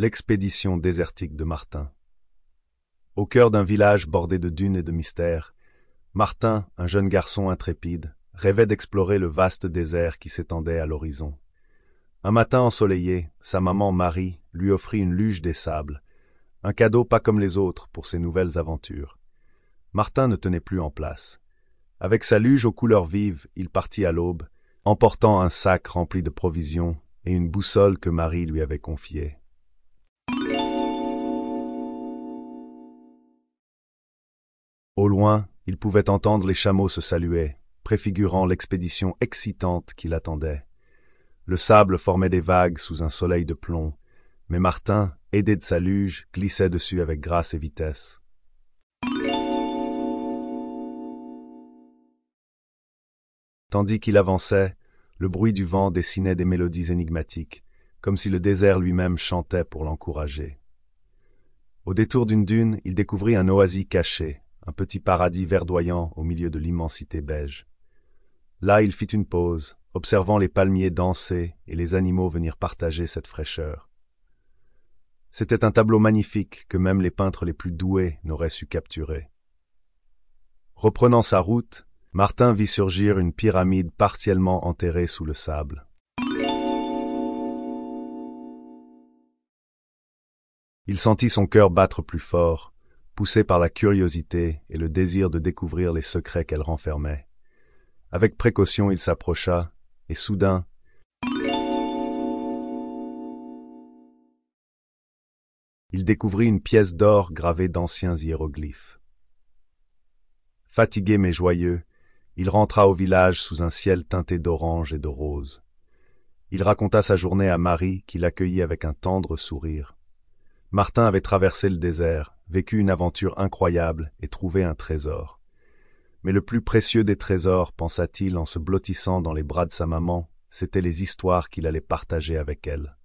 L'expédition désertique de Martin. Au cœur d'un village bordé de dunes et de mystères, Martin, un jeune garçon intrépide, rêvait d'explorer le vaste désert qui s'étendait à l'horizon. Un matin ensoleillé, sa maman Marie lui offrit une luge des sables, un cadeau pas comme les autres pour ses nouvelles aventures. Martin ne tenait plus en place. Avec sa luge aux couleurs vives, il partit à l'aube, emportant un sac rempli de provisions et une boussole que Marie lui avait confiée. Au loin, il pouvait entendre les chameaux se saluer, préfigurant l'expédition excitante qui l'attendait. Le sable formait des vagues sous un soleil de plomb, mais Martin, aidé de sa luge, glissait dessus avec grâce et vitesse. Tandis qu'il avançait, le bruit du vent dessinait des mélodies énigmatiques, comme si le désert lui-même chantait pour l'encourager. Au détour d'une dune, il découvrit un oasis caché, un petit paradis verdoyant au milieu de l'immensité beige. Là il fit une pause, observant les palmiers danser et les animaux venir partager cette fraîcheur. C'était un tableau magnifique que même les peintres les plus doués n'auraient su capturer. Reprenant sa route, Martin vit surgir une pyramide partiellement enterrée sous le sable. Il sentit son cœur battre plus fort, poussé par la curiosité et le désir de découvrir les secrets qu'elle renfermait. Avec précaution il s'approcha, et soudain, il découvrit une pièce d'or gravée d'anciens hiéroglyphes. Fatigué mais joyeux, il rentra au village sous un ciel teinté d'orange et de rose. Il raconta sa journée à Marie, qui l'accueillit avec un tendre sourire. Martin avait traversé le désert, vécu une aventure incroyable et trouvé un trésor. Mais le plus précieux des trésors, pensa-t-il en se blottissant dans les bras de sa maman, c'étaient les histoires qu'il allait partager avec elle.